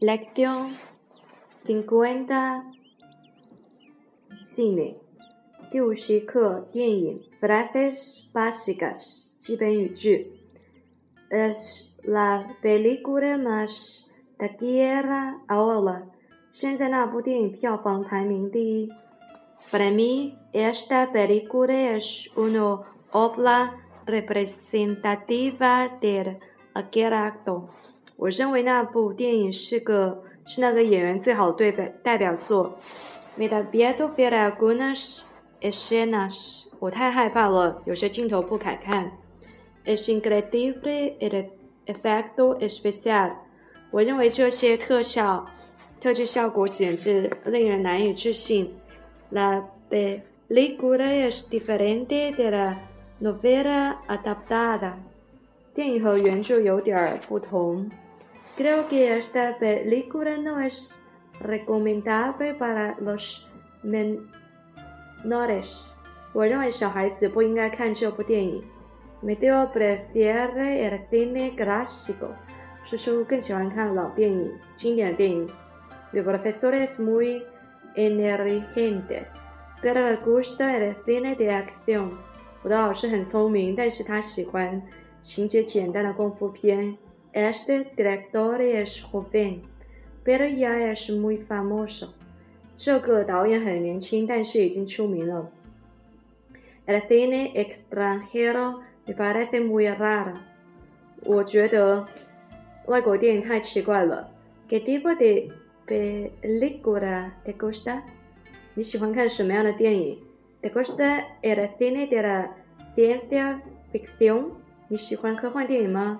Lección cincuenta cine 第五十课电影 frases básicas 基本语句 es la película más taquillera ahora 现在那部电影票房排名第一 Para mí esta película es una obra representativa del aquel actor 我认为那部电影是个是那个演员最好的对代代表作。Me da miedo ver algunas escenas，我太害怕了，有些镜头不敢看。Es increíble el efecto especial，我认为这些特效、特技效果简直令人难以置信。La película es diferente de la novela adaptada，电影和原著有点儿不同。Creo que esta película no es recomendable para los menores. 我认为小孩子不应该看这部电影。Me dio prefiere el cine clásico. 叔叔更喜欢看老电影、经典电影。Mi profesor es muy inteligente, pero le gusta el cine de acción. 我的老师很聪明，但是他喜欢情节简单的功夫片。 Este director es joven, pero ya es muy famoso. 这个导演很年轻，但是已经出名了。El cine extranjero me parece muy raro. 我觉得外国电影太奇怪了。¿Qué tipo de película te gusta? 你喜欢看什么样的电影？¿Te gusta el cine de la ciencia ficción? 你喜欢科幻电影吗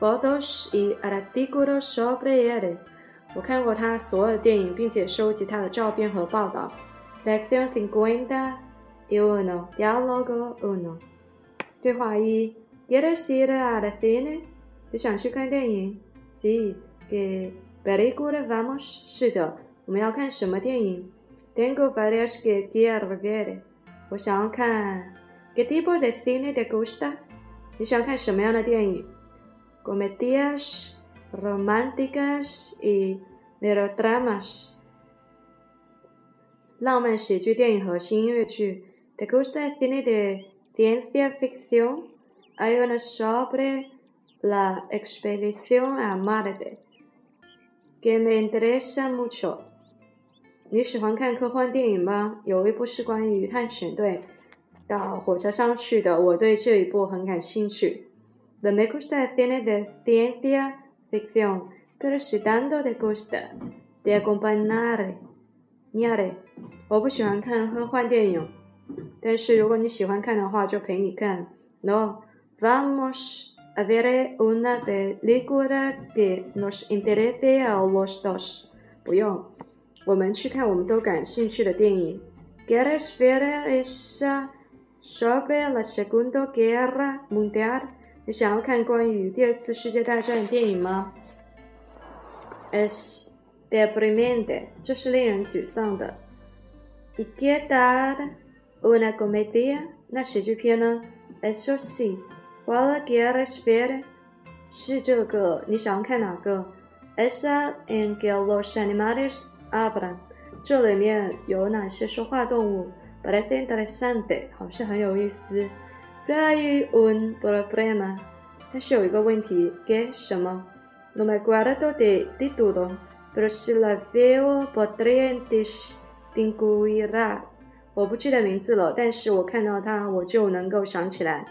fotos y artículos sobre él。我看过他所有的电影，并且收集他的照片和报道。Lección cincuenta y uno, diálogo uno。对话一：¿Quieres ir al cine？你想去看电影？Sí. ¿Qué película vamos？是的，我们要看什么电影？Tengo varias que quiero ver。我想要看。¿Qué tipo de cine te gusta？你想看什么样的电影？comedias románticas y melodramas. 浪漫喜剧电影和新音乐剧。¿Te gusta el cine de ciencia ficción? Hay una sobre la expedición a Marte que me interesa mucho. 你喜欢看科幻电影吗？有一部是关于探险队到火车上去的，我对这一部很感兴趣。The me gusta el cine de ciencia ficción, pero si tanto te gusta, te acompañaré. 我不喜欢看科幻电影，但是如果你喜欢看的话，就陪你看。No, vamos a ver una película que nos interese a los dos. 不用，我们去看我们都感兴趣的电影。¿Quieres ver esa sobre la Segunda Guerra Mundial? 你想要看关于第二次世界大战的电影吗？Es deprimente，这是令人沮丧的。¿Y qué tal una comedia？那喜剧片呢？Eso sí。¿Cuál quieres ver？是这个，你想要看哪个？Esa en que los animales hablan。这里面有哪些说话动物？Parece interesante，好像很有意思。Hay un problema，但是有一个问题，¿qué 什么？No me acuerdo de título，pero si la veo podría distinguirla。我不记得名字了，但是我看到它，我就能够想起来。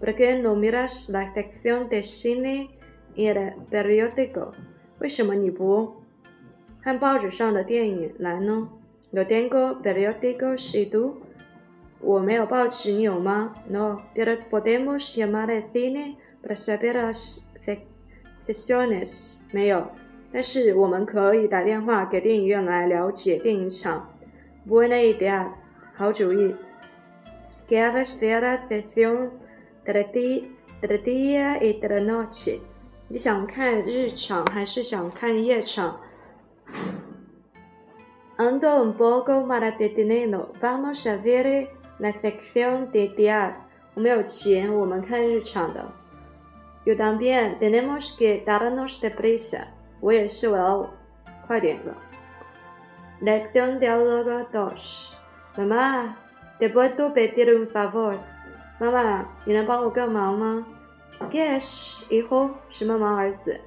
¿Por qué no miras la sección de cine en el periódico？为什么你不看报纸上的电影栏呢？No tengo periódico si tú。我没有报纸，你有吗？No, pero podemos llamar al cine para saber las sesiones. 没有，但是我们可以打电话给电影院来了解电影场。Buena idea，好主意。¿Quieres ver la versión de día y de noche？你想看日场还是想看夜场？Ando un poco mal de dinero. Vamos a ver la sección de día. 我没有钱，我们看日常的。Yo también tenemos que darnos de prisa. 我也是，我要快点了。Lección diálogo dos. Mamá, ¿te puedo pedir un favor? 妈妈，你能帮我个忙吗？¿Qué es, hijo? 什么忙，儿子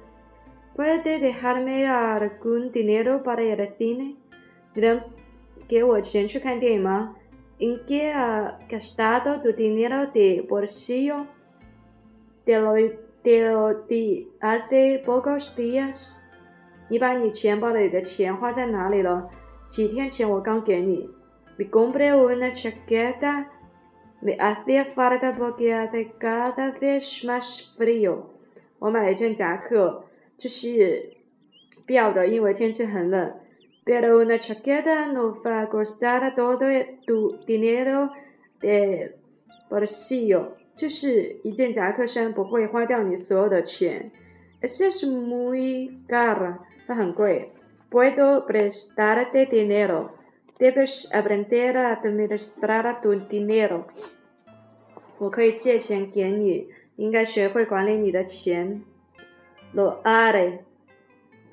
？¿Puedes dejarme algún dinero para ir al cine? 你能给我钱去看电影吗？¿En qué ha gastado tu dinero de bolsillo? Te lo, te lo di hace pocos días. 你把你钱包里的钱花在哪里了？几天前我刚给你。Me compré una chaqueta, me hacía falta porque hace cada vez más frío。我买了一件夹克，就是必要的，因为天气很冷。Pero una chaqueta no va a costar todo tu dinero de bolsillo。就是一件夹克衫不会花掉你所有的钱。Esa es muy cara。它很贵。Puedo prestarte dinero. Debes aprender a administrar tu dinero. 我可以借钱给你，应该学会管理你的钱。Lo haré.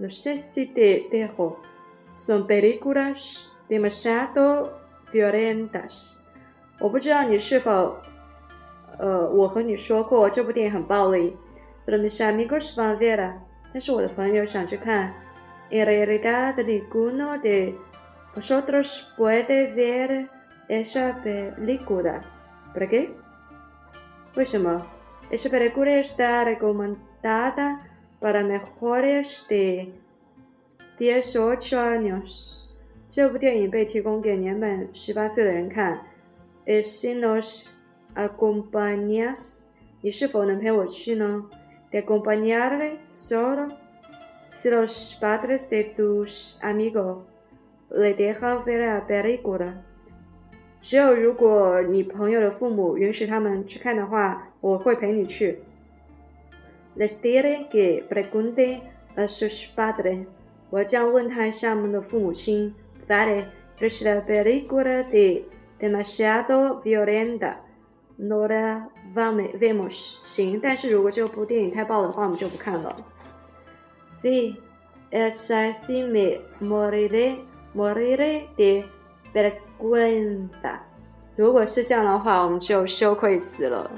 No sé si te dejo. Son películas demasiado violentas. 我不知道你是否呃，我和你说过这部电影很暴力。Pero mis amigos van a ver，但是我的朋友想去看。En realidad ninguno de vosotros puede ver esa película. ¿Por qué? 为什么？Esa película está recomendada para mejores de dieciocho años。这部电影被提供给年满十八岁的人看。Si nos acompañas，你是否能陪我去呢？De acompañarle solo si los padres de tus amigos le dejan ver la película。只有如果你朋友的父母允许他们去看的话，我会陪你去。Les diré que pregunte a sus padres。我将问他一下他们的父母亲。Vale, es la película de demasiado violenta. No la vemos. 行，但是如果这部电影太爆的话，我们就不看了。Sí, es así me moriré, moriré de vergüenza. 如果是这样的话，我们就羞愧死了。